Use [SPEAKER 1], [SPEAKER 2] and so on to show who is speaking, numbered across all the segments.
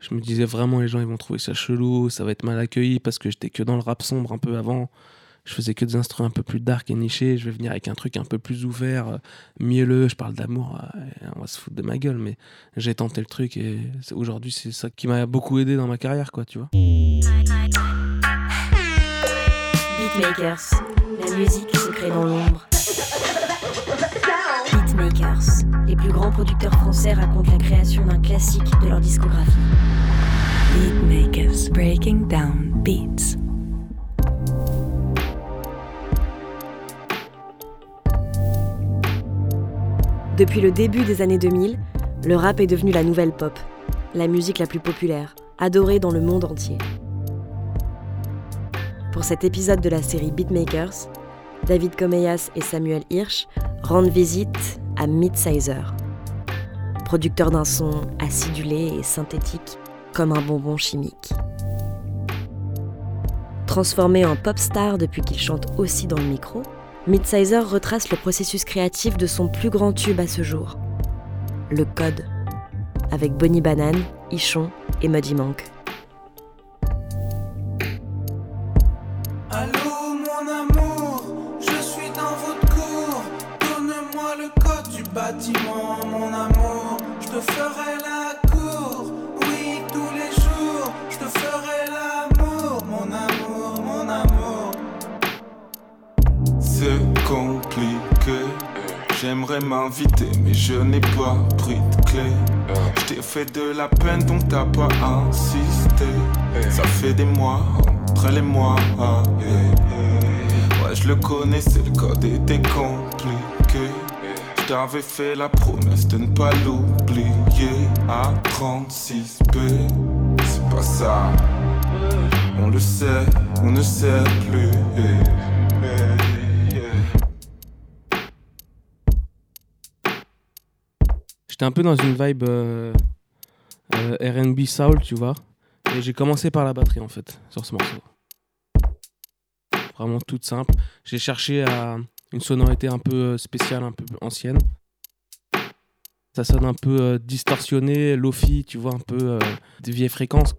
[SPEAKER 1] Je me disais vraiment, les gens ils vont trouver ça chelou, ça va être mal accueilli parce que j'étais que dans le rap sombre un peu avant. Je faisais que des instruments un peu plus dark et nichés. Je vais venir avec un truc un peu plus ouvert, euh, mielleux. Je parle d'amour, euh, on va se foutre de ma gueule, mais j'ai tenté le truc et aujourd'hui c'est ça qui m'a beaucoup aidé dans ma carrière, quoi, tu vois.
[SPEAKER 2] Beatmakers, la musique se dans l'ombre. Les plus grands producteurs français racontent la création d'un classique de leur discographie.
[SPEAKER 3] Beatmakers, breaking down beats.
[SPEAKER 2] Depuis le début des années 2000, le rap est devenu la nouvelle pop, la musique la plus populaire, adorée dans le monde entier. Pour cet épisode de la série Beatmakers, David Comeyas et Samuel Hirsch rendent visite à Midsizer, producteur d'un son acidulé et synthétique comme un bonbon chimique. Transformé en pop star depuis qu'il chante aussi dans le micro, Midsizer retrace le processus créatif de son plus grand tube à ce jour, le code, avec Bonnie Banane, Ichon et Muddy Monk.
[SPEAKER 4] C'est compliqué. J'aimerais m'inviter, mais je n'ai pas pris de clé. Je t'ai fait de la peine, donc t'as pas insisté. Ça fait des mois, entre les mois. Ouais, je le connaissais, le code était compliqué. Je t'avais fait la promesse de ne pas l'oublier. À 36B, c'est pas ça. On le sait, on ne sait plus.
[SPEAKER 1] J'étais un peu dans une vibe euh, euh, RB soul, tu vois. Et j'ai commencé par la batterie en fait, sur ce morceau. Vraiment toute simple. J'ai cherché à une sonorité un peu euh, spéciale, un peu ancienne. Ça sonne un peu distorsionné, lofi, tu vois, un peu des vieilles fréquences.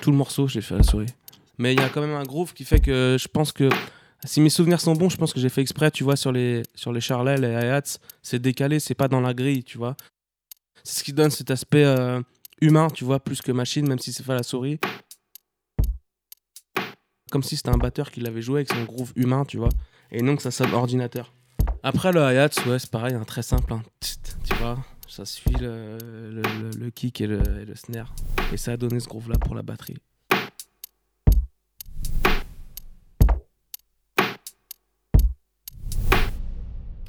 [SPEAKER 1] Tout le morceau, j'ai fait à la souris. Mais il y a quand même un groove qui fait que je pense que si mes souvenirs sont bons, je pense que j'ai fait exprès, tu vois, sur les, sur les charlets, les hi-hats, c'est décalé, c'est pas dans la grille, tu vois. C'est ce qui donne cet aspect euh, humain, tu vois, plus que machine, même si c'est pas la souris. Comme si c'était un batteur qui l'avait joué avec son groove humain, tu vois. Et donc ça sonne ordinateur. Après le hi-hat, ouais, c'est pareil, hein, très simple, hein. Tu vois. Ça suit le, le, kick et et le snare. Et ça a donné ce groove-là pour la batterie.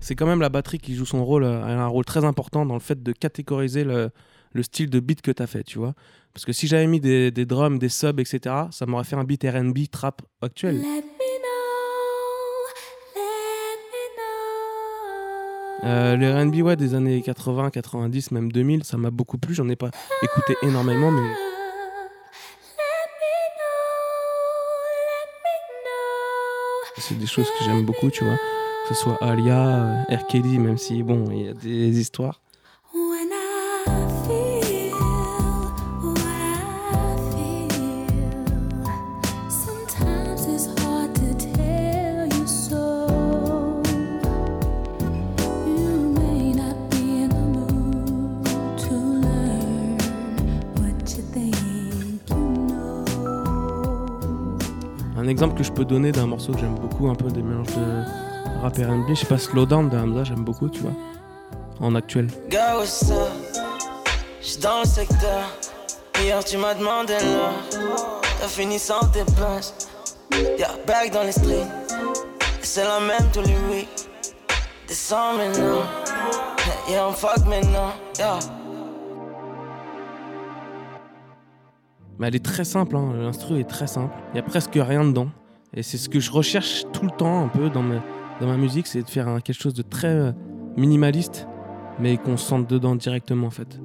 [SPEAKER 1] C'est quand même la batterie qui joue son rôle, euh, elle a un rôle très important dans le fait de catégoriser le, le style de beat que tu as fait, tu vois. Parce que si j'avais mis des, des drums, des subs, etc., ça m'aurait fait un beat RB trap actuel. Euh, les RB, ouais, des années 80, 90, même 2000, ça m'a beaucoup plu. J'en ai pas écouté énormément, mais c'est des choses que j'aime beaucoup, tu vois. Que ce soit Alia, euh, R. Kelly, même si, bon, il y a des histoires. Un exemple que je peux donner d'un morceau que j'aime beaucoup, un peu des mélanges de rap R&B, je sais pas, Slowdown de Hamza, j'aime beaucoup, tu vois. En actuel.
[SPEAKER 5] What's up? J'suis dans le secteur. Hier, tu m'as demandé l'heure. T'as fini sans tes places. Y'a back dans les streets. Et c'est la même tous les weeks. Descends maintenant. Yeah, on fuck maintenant. Yeah.
[SPEAKER 1] Mais elle est très simple, hein. l'instru est très simple. Il y a presque rien dedans. Et c'est ce que je recherche tout le temps un peu dans ma, dans ma musique, c'est de faire quelque chose de très euh, minimaliste, mais qu'on sente dedans directement en fait.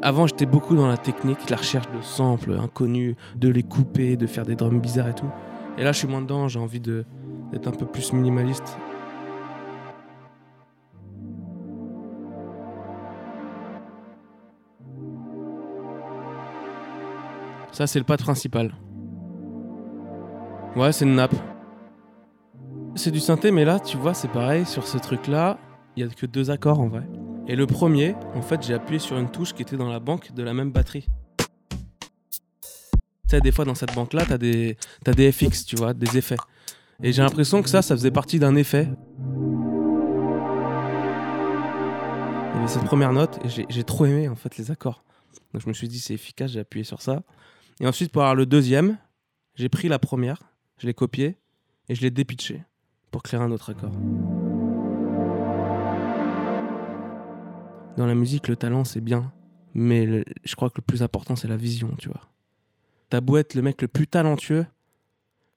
[SPEAKER 1] Avant, j'étais beaucoup dans la technique, la recherche de samples inconnus, de les couper, de faire des drums bizarres et tout. Et là, je suis moins dedans, j'ai envie d'être un peu plus minimaliste. Ça, c'est le pad principal. Ouais, c'est une nappe. C'est du synthé, mais là, tu vois, c'est pareil. Sur ce truc-là, il y a que deux accords en vrai. Et le premier, en fait, j'ai appuyé sur une touche qui était dans la banque de la même batterie. Tu sais, des fois, dans cette banque-là, t'as des, t'as des FX, tu vois, des effets. Et j'ai l'impression que ça, ça faisait partie d'un effet. Il y avait cette première note, et j'ai, j'ai trop aimé, en fait, les accords. Donc je me suis dit, c'est efficace, j'ai appuyé sur ça. Et ensuite, pour avoir le deuxième, j'ai pris la première, je l'ai copiée, et je l'ai dépitché pour créer un autre accord. Dans la musique, le talent, c'est bien. Mais je crois que le plus important, c'est la vision, tu vois. T'as beau le mec le plus talentueux,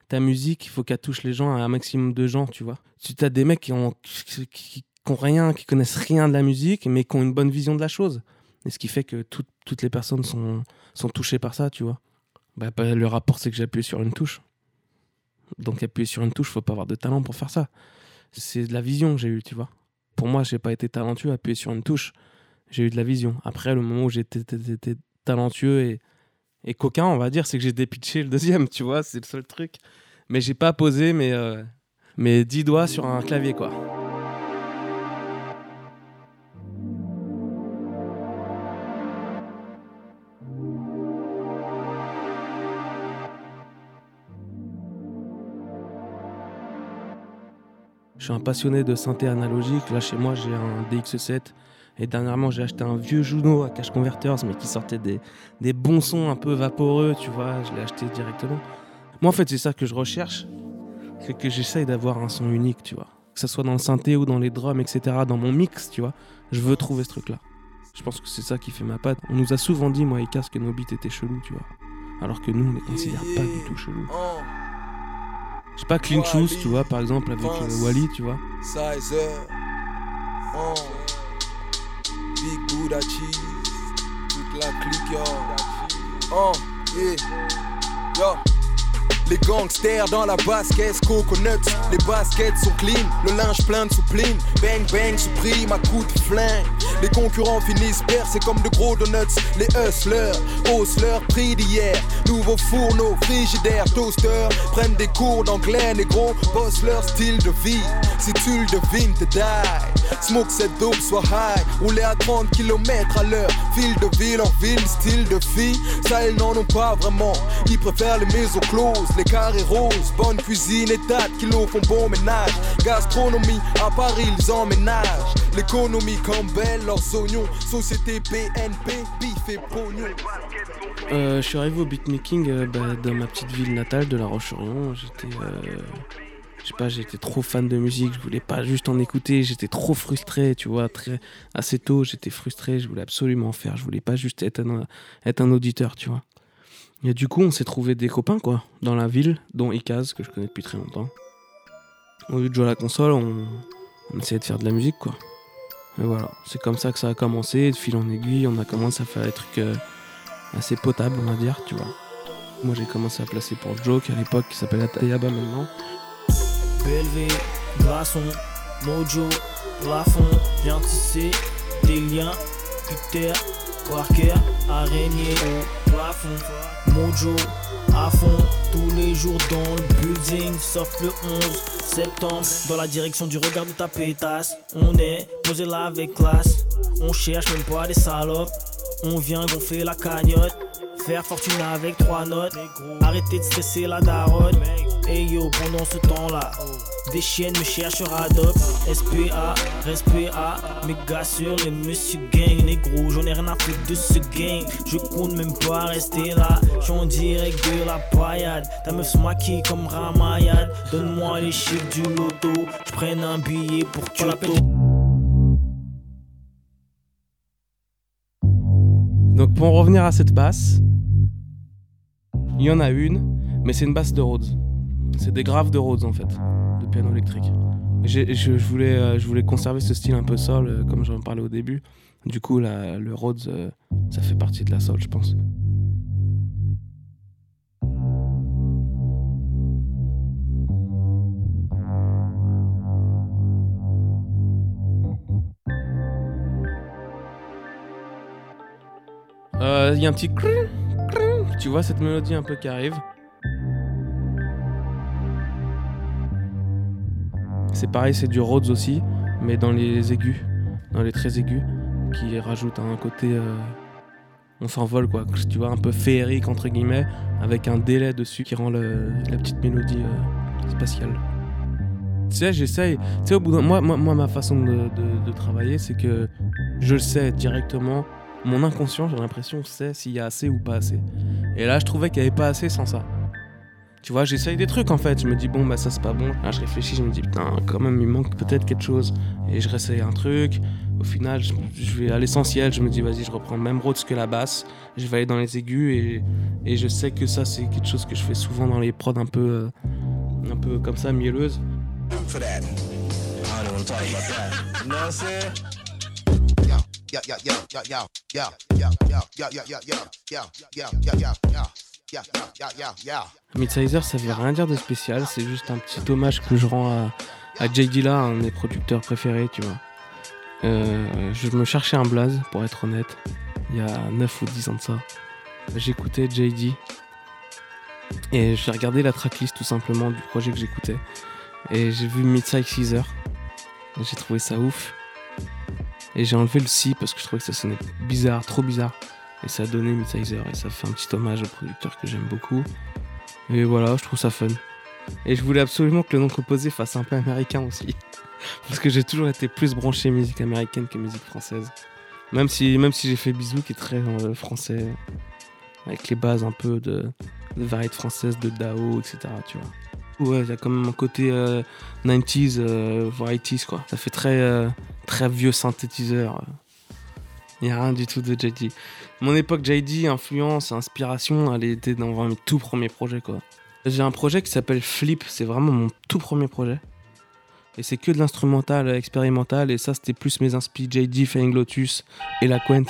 [SPEAKER 1] ta musique, il faut qu'elle touche les gens un maximum de gens, tu vois. Tu as des mecs qui ont, qui, qui- qui rien, qui connaissent rien de la musique, mais qui ont une bonne vision de la chose. Et ce qui fait que tout- toutes les personnes sont, sont touchées par ça, tu vois. Bah, bah, le rapport, c'est que j'ai appuyé sur une touche. Donc appuyer sur une touche, faut pas avoir de talent pour faire ça. C'est de la vision que j'ai eu, tu vois. Pour moi, j'ai pas été talentueux appuyer sur une touche. J'ai eu de la vision. Après, le moment où j'étais talentueux et, et coquin, on va dire, c'est que j'ai dépitché le deuxième, tu vois, c'est le seul truc. Mais j'ai pas posé mes, euh, mes 10 doigts sur un clavier, quoi. Un passionné de synthé analogique. Là, chez moi, j'ai un DX7. Et dernièrement, j'ai acheté un vieux Juno à Cache Converters, mais qui sortait des, des bons sons un peu vaporeux, tu vois. Je l'ai acheté directement. Moi, en fait, c'est ça que je recherche. C'est que j'essaye d'avoir un son unique, tu vois. Que ce soit dans le synthé ou dans les drums, etc. Dans mon mix, tu vois. Je veux trouver ce truc-là. Je pense que c'est ça qui fait ma patte. On nous a souvent dit, moi et Cass, que nos beats étaient chelous, tu vois. Alors que nous, on les considère pas du tout chelous. Je sais pas, Clean Shoes, tu vois, par exemple, avec euh, Wally, tu vois.
[SPEAKER 6] Sizer. Oh. Big Buddha Cheese. Toute la clique, yo. Oh, yeah. Yo. Les gangsters dans la basket, coconuts. Les baskets sont clean, le linge plein de soupline. Bang bang, supprime à coups de flingue. Les concurrents finissent percés comme de gros donuts. Les hustlers haussent leur prix d'hier. Nouveaux fourneaux, frigidaires, toasters. Prennent des cours d'anglais, négro. Bossent leur style de vie. Si tu le devines, te die. Smoke cette dope, soit high. Rouler à 30 km à l'heure. Ville de ville en ville, style de fille. Ça, ils n'en ont pas vraiment. Ils préfèrent les maisons closes, les carrés roses. Bonne cuisine et de kilos font bon ménage. Gastronomie, à Paris, ils emménagent. L'économie comme belle, leurs oignons. Société BNP, bif et pognon.
[SPEAKER 1] Euh, je suis arrivé au beatmaking euh, bah, dans ma petite ville natale de La Roche-sur-Yon. J'étais, euh, je sais pas, j'étais trop fan de musique. Je voulais pas juste en écouter. J'étais trop frustré, tu vois. Très assez tôt, j'étais frustré. Je voulais absolument en faire. Je voulais pas juste être un, auditeur, tu vois. Et du coup, on s'est trouvé des copains, quoi, dans la ville, dont Ikaz, que je connais depuis très longtemps. Au lieu de jouer à la console, on, essayait de faire de la musique, quoi. Et voilà, c'est comme ça que ça a commencé. De fil en aiguille, on a commencé à faire des trucs. euh, assez potable, on va dire, tu vois. Moi, j'ai commencé à placer pour Joke à l'époque, qui s'appelle Atayaba maintenant.
[SPEAKER 7] Belvé, glaçon, mojo, plafond, viens tisser des liens, Peter, Parker, araignée au plafond, mojo, à fond, tous les jours dans le building, sauf le 11 septembre, dans la direction du regard de ta pétasse, on est posé là avec classe, on cherche même pas des salopes, on vient gonfler la cagnotte. Faire fortune avec trois notes. Arrêtez de stresser la daronne. Yo, pendant ce temps-là, des chiennes me cherchent Radop. SPA, à mes gars sur les monsieur gang. Négro, j'en ai rien à foutre de ce gang. Je compte même pas rester là. J'suis en direct de la paillade. Ta meuf se maquille comme Ramayad. Donne-moi les chiffres du loto. J'prenne un billet pour Kyoto.
[SPEAKER 1] Donc, pour en revenir à cette basse, il y en a une, mais c'est une basse de Rhodes. C'est des graves de Rhodes, en fait, de piano électrique. Euh, je voulais conserver ce style un peu sol, euh, comme j'en parlais au début. Du coup, le Rhodes, euh, ça fait partie de la sol, je pense. Il y a un petit tu vois cette mélodie un peu qui arrive. C'est pareil, c'est du Rhodes aussi, mais dans les aigus, dans les très aigus, qui rajoute un côté. euh, on s'envole quoi, tu vois, un peu féerique entre guillemets, avec un délai dessus qui rend la petite mélodie euh, spatiale. Tu sais, j'essaye. Tu sais, au bout d'un. Moi, moi, moi, ma façon de, de- de travailler, c'est que je le sais directement. Mon inconscient, j'ai l'impression, sait s'il y a assez ou pas assez. Et là, je trouvais qu'il n'y avait pas assez sans ça. Tu vois, j'essaye des trucs en fait. Je me dis, bon, bah ça c'est pas bon. Là, je réfléchis, je me dis, putain, quand même, il manque peut-être quelque chose. Et je réessaye un truc. Au final, je, vais à l'essentiel. Je me dis, vas-y, je reprends le même Rhodes que la basse. Je vais aller dans les aigus. Et, je sais que ça, c'est quelque chose que je fais souvent dans les prods un peu, euh, un peu comme ça, mielleuses. Midsizer, ça veut rien dire de spécial, c'est juste un petit hommage que je rends à, à Jay Dilla, un de mes producteurs préférés, tu vois. Euh, je me cherchais un blaze, pour être honnête, il y a 9 ou 10 ans de ça. J'écoutais JD et j'ai regardé la tracklist tout simplement du projet que j'écoutais. Et j'ai vu Midsize J'ai trouvé ça ouf. Et j'ai enlevé le si parce que je trouvais que ça sonnait bizarre, trop bizarre. Et ça a donné Midsizer et ça fait un petit hommage au producteur que j'aime beaucoup. Et voilà, je trouve ça fun. Et je voulais absolument que le nom composé fasse un peu américain aussi. Parce que j'ai toujours été plus branché musique américaine que musique française. Même si, même si j'ai fait Bisou qui est très euh, français, avec les bases un peu de, de variété française, de Dao, etc. Tu vois. Ouais, il y a quand même un côté euh, 90s, euh, varieties quoi. Ça fait très, euh, très vieux synthétiseur. Il n'y a rien du tout de JD. Mon époque JD, influence, inspiration, elle était dans mes tout premiers projets quoi. J'ai un projet qui s'appelle Flip, c'est vraiment mon tout premier projet. Et c'est que de l'instrumental expérimental, et ça c'était plus mes inspi JD, Flying Lotus et La Quent.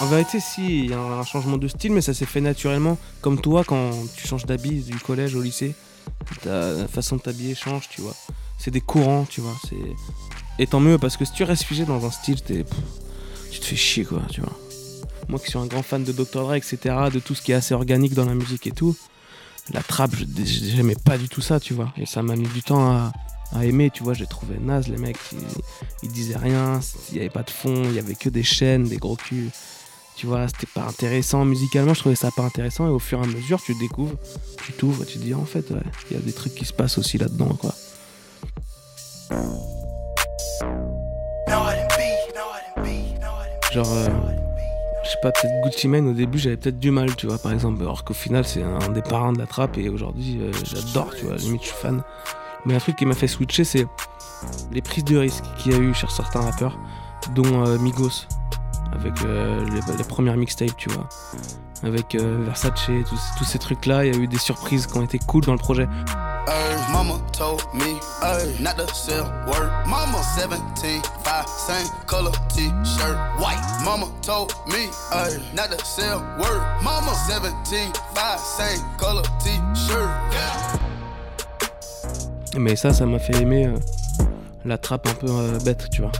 [SPEAKER 1] En vérité, si, il y a un changement de style, mais ça s'est fait naturellement. Comme toi, quand tu changes d'habit du collège au lycée, ta façon de t'habiller change, tu vois. C'est des courants, tu vois. C'est... Et tant mieux, parce que si tu restes figé dans un style, t'es... tu te fais chier, quoi, tu vois. Moi qui suis un grand fan de Dr. Dre, etc., de tout ce qui est assez organique dans la musique et tout, la trappe, j'aimais pas du tout ça, tu vois. Et ça m'a mis du temps à, aimer, tu vois. J'ai trouvé naze, les mecs, ils, disaient rien, il y avait pas de fond, il y avait que des chaînes, des gros culs. Tu vois, c'était pas intéressant musicalement, je trouvais ça pas intéressant. Et au fur et à mesure, tu découvres, tu t'ouvres, tu te dis, en fait, ouais, il y a des trucs qui se passent aussi là-dedans, quoi. Genre, euh, je sais pas, peut-être Gucci Mane au début j'avais peut-être du mal, tu vois, par exemple, alors qu'au final c'est un des parrains de la trappe et aujourd'hui euh, j'adore, tu vois, limite je suis fan. Mais un truc qui m'a fait switcher c'est les prises de risque qu'il y a eu chez certains rappeurs, dont euh, Migos, avec euh, les, les premières mixtapes, tu vois, avec euh, Versace, tous, tous ces trucs-là, il y a eu des surprises qui ont été cool dans le projet.
[SPEAKER 8] Mama told me not to sell word. Mama 17, 5, same color t-shirt, white. Mama told me not to sell word. Mama 17, 5, same color t-shirt.
[SPEAKER 1] Mais ça, ça m'a fait aimer euh, la trappe un peu euh, bête, tu vois.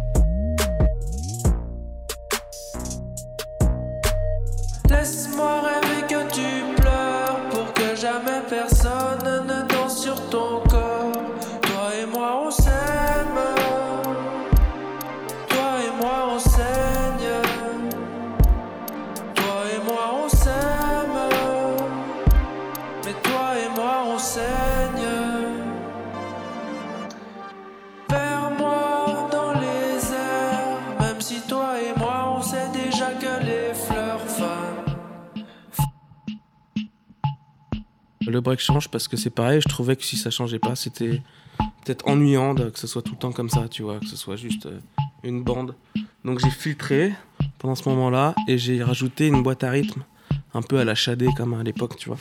[SPEAKER 1] Le break change parce que c'est pareil, je trouvais que si ça changeait pas, c'était peut-être ennuyant de- que ce soit tout le temps comme ça, tu vois, que ce soit juste euh, une bande. Donc j'ai filtré pendant ce moment-là et j'ai rajouté une boîte à rythme, un peu à la Shadé comme à l'époque, tu vois.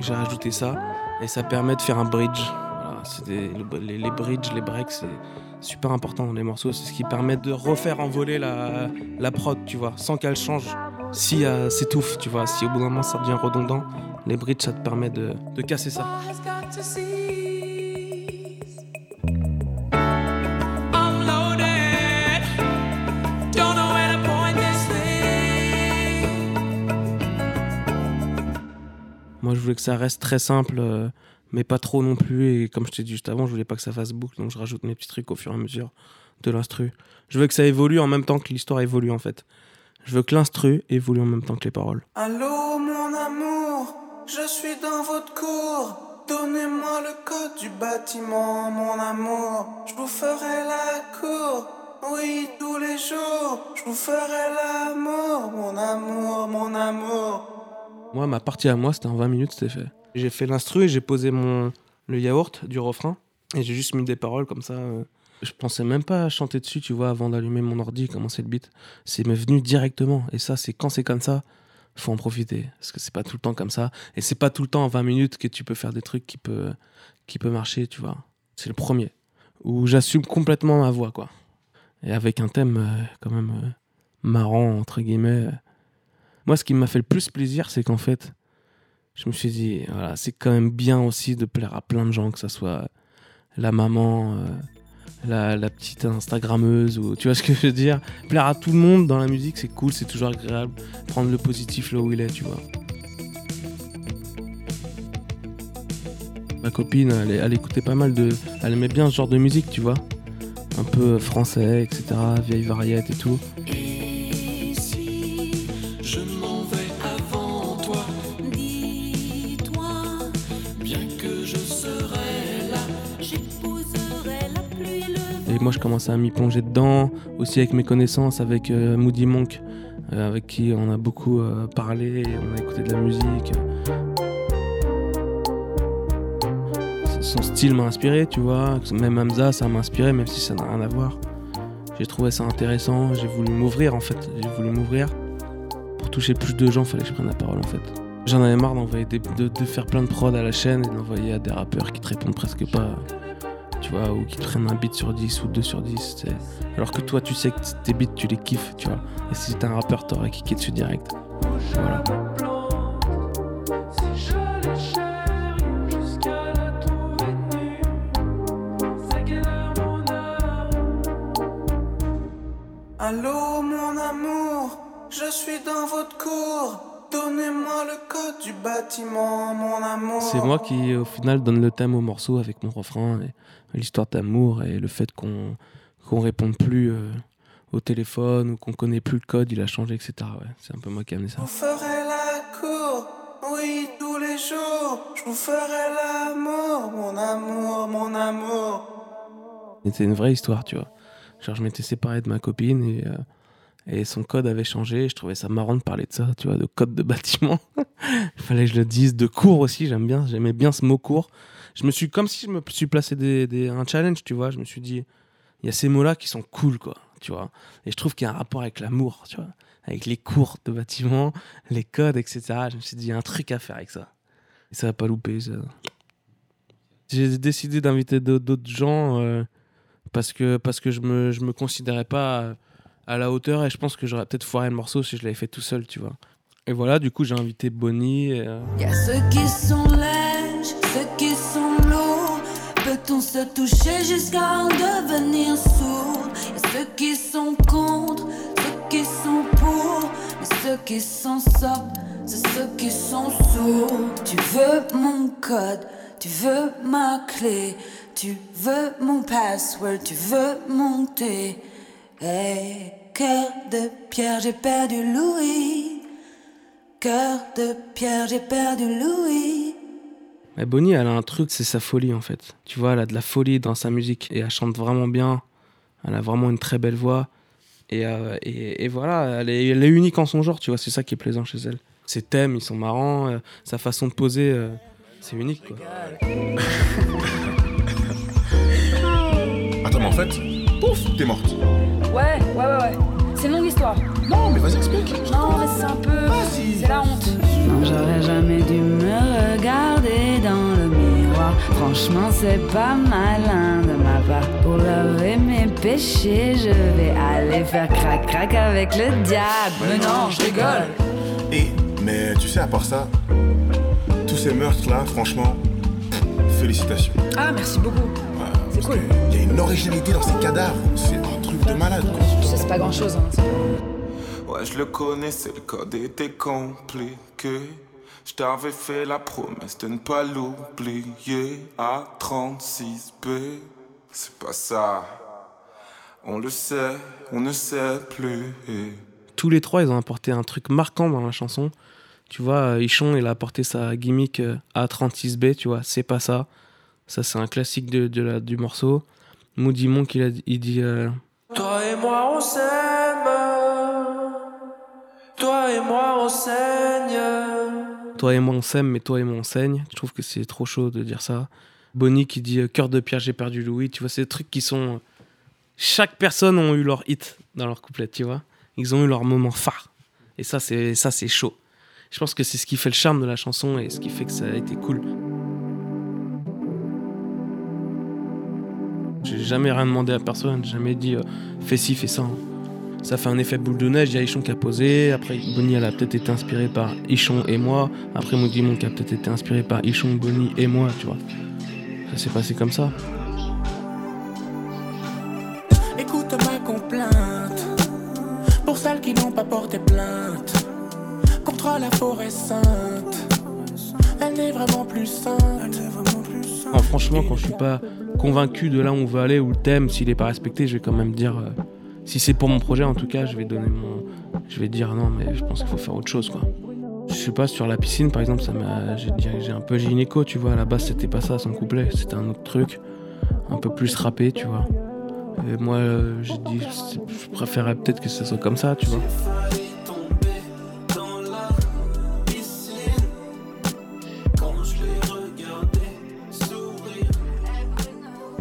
[SPEAKER 1] J'ai rajouté ça et ça permet de faire un bridge. Les, bridges, les breaks, c'est super important dans les morceaux. C'est ce qui permet de refaire envoler la, prod, tu vois, sans qu'elle change. Si euh, s'étouffe, tu vois, si au bout d'un moment ça devient redondant, les bridges ça te permet de casser ça. Voulais que ça reste très simple, euh, mais pas trop non plus. Et comme je t'ai dit juste avant, je voulais pas que ça fasse boucle, donc je rajoute mes petits trucs au fur et à mesure de l'instru. Je veux que ça évolue en même temps que l'histoire évolue, en fait. Je veux que l'instru évolue en même temps que les paroles.
[SPEAKER 5] Allô mon amour, je suis dans votre cour. Donnez-moi le code du bâtiment, mon amour. Je vous ferai la cour. Oui, tous les jours, je vous ferai l'amour, mon amour, mon amour.
[SPEAKER 1] Moi, ma partie à moi, c'était en 20 minutes, c'était fait. J'ai fait l'instru et j'ai posé mon, le yaourt du refrain. Et j'ai juste mis des paroles comme ça. euh. Je pensais même pas chanter dessus, tu vois, avant d'allumer mon ordi commencer le beat. C'est venu directement. Et ça, c'est quand c'est comme ça, faut en profiter. Parce que c'est pas tout le temps comme ça. Et c'est pas tout le temps en 20 minutes que tu peux faire des trucs qui peut, qui peut marcher, tu vois. C'est le premier. Où j'assume complètement ma voix, quoi. Et avec un thème euh, quand même euh, marrant, entre guillemets. Moi, ce qui m'a fait le plus plaisir, c'est qu'en fait, je me suis dit, voilà, c'est quand même bien aussi de plaire à plein de gens, que ça soit la maman, euh, la, petite Instagrammeuse, ou tu vois ce que je veux dire. Plaire à tout le monde dans la musique, c'est cool, c'est toujours agréable. Prendre le positif là où il est, tu vois. Ma copine, elle, elle écoutait pas mal de. Elle aimait bien ce genre de musique, tu vois. Un peu français, etc., vieille variette et tout.
[SPEAKER 9] Et
[SPEAKER 1] moi, je commençais à m'y plonger dedans, aussi avec mes connaissances, avec euh, Moody Monk, euh, avec qui on a beaucoup euh, parlé, on a écouté de la musique. Son style m'a inspiré, tu vois. Même Hamza, ça m'a inspiré, même si ça n'a rien à voir. J'ai trouvé ça intéressant, j'ai voulu m'ouvrir en fait. J'ai voulu m'ouvrir. Pour toucher plus de gens, fallait que je prenne la parole en fait. J'en avais marre d'envoyer de, de faire plein de prod à la chaîne et d'envoyer à des rappeurs qui te répondent presque pas tu vois, ou qui te prennent un beat sur 10 ou 2 sur 10. tu sais. Alors que toi, tu sais que tes beats, tu les kiffes, tu vois. Et si t'es un rappeur, t'aurais kické dessus direct. Voilà.
[SPEAKER 5] Code du bâtiment, mon amour.
[SPEAKER 1] C'est moi qui, au final, donne le thème au morceau avec mon refrain et l'histoire d'amour et le fait qu'on qu'on réponde plus euh, au téléphone ou qu'on connaît plus le code, il a changé, etc. Ouais, c'est un peu moi qui ai amené ça.
[SPEAKER 5] La cour, oui, tous les jours. Je vous ferai l'amour, mon amour, mon amour.
[SPEAKER 1] C'était une vraie histoire, tu vois. Genre, je m'étais séparé de ma copine et, euh, et son code avait changé. Je trouvais ça marrant de parler de ça, tu vois, de code de bâtiment. Il fallait que je le dise. De cours aussi, j'aime bien. J'aimais bien ce mot cours. Je me suis, comme si je me suis placé des, un challenge, tu vois. Je me suis dit, il y a ces mots-là qui sont cool, quoi, tu vois. Et je trouve qu'il y a un rapport avec l'amour, tu vois. Avec les cours de bâtiment, les codes, etc. Je me suis dit, il y a un truc à faire avec ça. Et ça va pas louper, ça. J'ai décidé d'inviter d'autres d'autres gens. euh, parce que, parce que je me, je me considérais pas à, la hauteur et je pense que j'aurais peut-être foiré le morceau si je l'avais fait tout seul, tu vois. Et voilà, du coup, j'ai invité Bonnie. et, euh,
[SPEAKER 3] Y a ceux qui sont lèges, ceux qui sont lourds. Peut-on se toucher jusqu'à en devenir sourd? Y a ceux qui sont contre, ceux qui sont pour. Mais ceux qui sont sobres, c'est ceux qui sont sourds. Tu veux mon code, tu veux ma clé. Tu veux mon password, tu veux monter. Hey, cœur de pierre, j'ai perdu Louis. Cœur de pierre, j'ai perdu Louis.
[SPEAKER 1] Mais Bonnie, elle a un truc, c'est sa folie en fait. Tu vois, elle a de la folie dans sa musique et elle chante vraiment bien. Elle a vraiment une très belle voix. Et, euh, et, et voilà, elle est, elle est unique en son genre, tu vois, c'est ça qui est plaisant chez elle. Ses thèmes, ils sont marrants, euh, sa façon de poser, euh, c'est unique quoi.
[SPEAKER 10] Attends, mais en fait, pouf, t'es morte.
[SPEAKER 11] Ouais, ouais, ouais, ouais. C'est une longue histoire.
[SPEAKER 10] toi.
[SPEAKER 11] Non, mais vas-y, explique.
[SPEAKER 10] Non, mais c'est un peu. C'est la honte.
[SPEAKER 3] Non, j'aurais jamais dû me regarder dans le miroir. Franchement, c'est pas malin de ma part. Pour laver mes péchés, je vais aller faire crac-crac avec le diable. Mais non, je rigole.
[SPEAKER 11] Et, mais tu sais, à part ça, tous ces meurtres-là, franchement, félicitations.
[SPEAKER 10] Ah, merci beaucoup. C'est cool.
[SPEAKER 11] Il y a une originalité dans ces cadavres. C'est truc de malade, quoi.
[SPEAKER 10] Tu sais, c'est pas grand chose. Hein.
[SPEAKER 4] Ouais, je le connaissais, le code était compliqué. Je t'avais fait la promesse de ne pas l'oublier à 36B. C'est pas ça. On le sait, on ne sait plus.
[SPEAKER 1] Tous les trois, ils ont apporté un truc marquant dans la chanson. Tu vois, euh, Ichon, il a apporté sa gimmick euh, A36B, tu vois, c'est pas ça. Ça, c'est un classique de, de la, du morceau. Moody Monk, il, a, il dit euh,
[SPEAKER 9] Toi et moi on s'aime. Toi et moi on saigne.
[SPEAKER 1] Toi et moi on s'aime, mais toi et moi on saigne. Je trouve que c'est trop chaud de dire ça. Bonnie qui dit euh, Cœur de pierre, j'ai perdu Louis. Tu vois, c'est des trucs qui sont. Chaque personne a eu leur hit dans leur couplet, tu vois. Ils ont eu leur moment phare. Et ça, c'est ça, c'est chaud. Je pense que c'est ce qui fait le charme de la chanson et ce qui fait que ça a été cool. Jamais rien demandé à personne, jamais dit euh, fais ci, fais ça. hein. Ça fait un effet boule de neige, il y a Ichon qui a posé, après Bonnie elle a peut-être été inspirée par Ichon et moi, après Moody Monk a peut-être été inspiré par Ichon, Bonnie et moi, tu vois. Ça s'est passé comme ça. Franchement, quand je suis pas convaincu de là où on veut aller ou le thème, s'il est pas respecté, je vais quand même dire. euh, si c'est pour mon projet, en tout cas, je vais donner mon. Je vais dire non, mais je pense qu'il faut faire autre chose, quoi. Je sais pas, sur la piscine, par exemple, ça m'a. J'ai un peu gynéco, tu vois. À la base, c'était pas ça, son couplet, c'était un autre truc. Un peu plus rappé, tu vois. Et moi, euh, j'ai dit, je préférerais peut-être que ça soit comme ça, tu vois.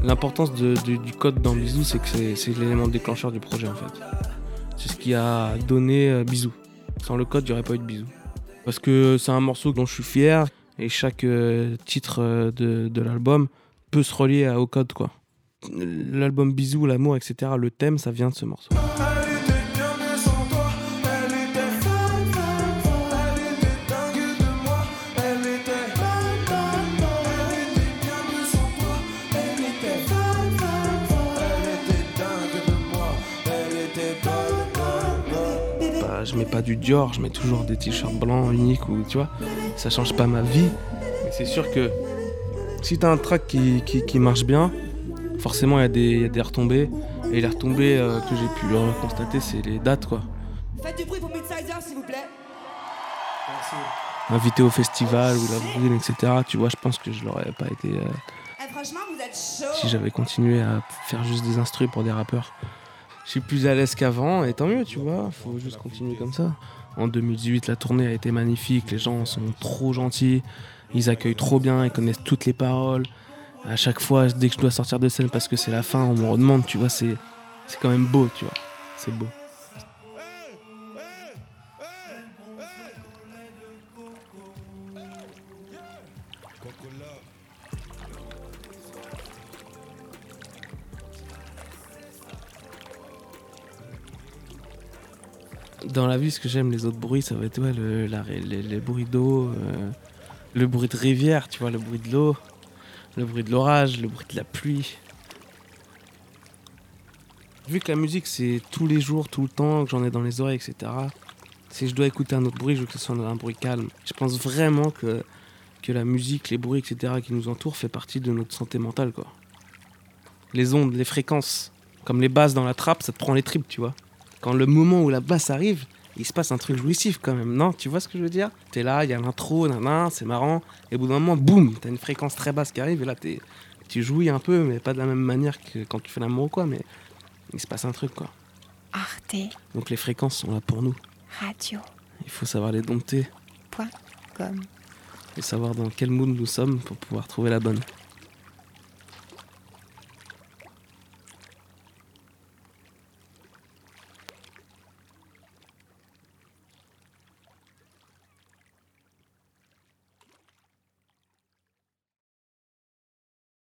[SPEAKER 1] L'importance du- code dans Bisou, c'est que c'est- l'élément déclencheur du projet en fait. C'est ce qui a donné euh, Bisou. Sans le code, il n'y aurait pas eu de Bisou. Parce que c'est un morceau dont je suis fier et chaque euh, titre euh, de, de l'album peut se relier au code quoi. L'album Bisou, l'amour, etc., le thème, ça vient de ce morceau. Je mets pas du Dior, je mets toujours des t-shirts blancs uniques ou tu vois, ça change pas ma vie. Mais c'est sûr que si t'as un track qui, qui, qui marche bien, forcément il y, a des- il y a des retombées. Et les retombées euh, que j'ai pu euh, constater, c'est les dates quoi.
[SPEAKER 12] Faites du bruit pour Midsizer, s'il vous plaît.
[SPEAKER 1] Invité au festival ou la brûle, etc. Tu vois, je pense que je l'aurais pas été euh,
[SPEAKER 12] Eh, franchement, vous êtes chaud.
[SPEAKER 1] si j'avais continué à faire juste des instrus pour des rappeurs. Je suis plus à l'aise qu'avant et tant mieux, tu vois, faut juste continuer comme ça. En 2018, la tournée a été magnifique, les gens sont trop gentils, ils accueillent trop bien, ils connaissent toutes les paroles. À chaque fois, dès que je dois sortir de scène parce que c'est la fin, on me redemande, tu vois, c'est c'est quand même beau, tu vois, c'est beau. Dans la vie, ce que j'aime, les autres bruits, ça va être le, la- les, bruits d'eau, euh, le bruit de rivière, tu vois, le bruit de l'eau, le bruit de l'orage, le bruit de la pluie. Vu que la musique, c'est tous les jours, tout le temps, que j'en ai dans les oreilles, etc., si je dois écouter un autre bruit, je veux que ce soit un bruit calme. Je pense vraiment que, que la musique, les bruits, etc., qui nous entourent, fait partie de notre santé mentale, quoi. Les ondes, les fréquences, comme les basses dans la trappe, ça te prend les tripes, tu vois quand le moment où la basse arrive, il se passe un truc jouissif quand même, non? Tu vois ce que je veux dire? T'es là, il y a l'intro, nanan, c'est marrant, et au bout d'un moment, boum, t'as une fréquence très basse qui arrive, et là, t'es- tu jouis un peu, mais pas de la même manière que quand tu fais l'amour ou quoi, mais il se passe un truc, quoi.
[SPEAKER 13] Arte
[SPEAKER 1] Donc les fréquences sont là pour nous.
[SPEAKER 13] Radio.
[SPEAKER 1] Il faut savoir les dompter
[SPEAKER 13] Point com.
[SPEAKER 1] et savoir dans quel mood nous sommes pour pouvoir trouver la bonne.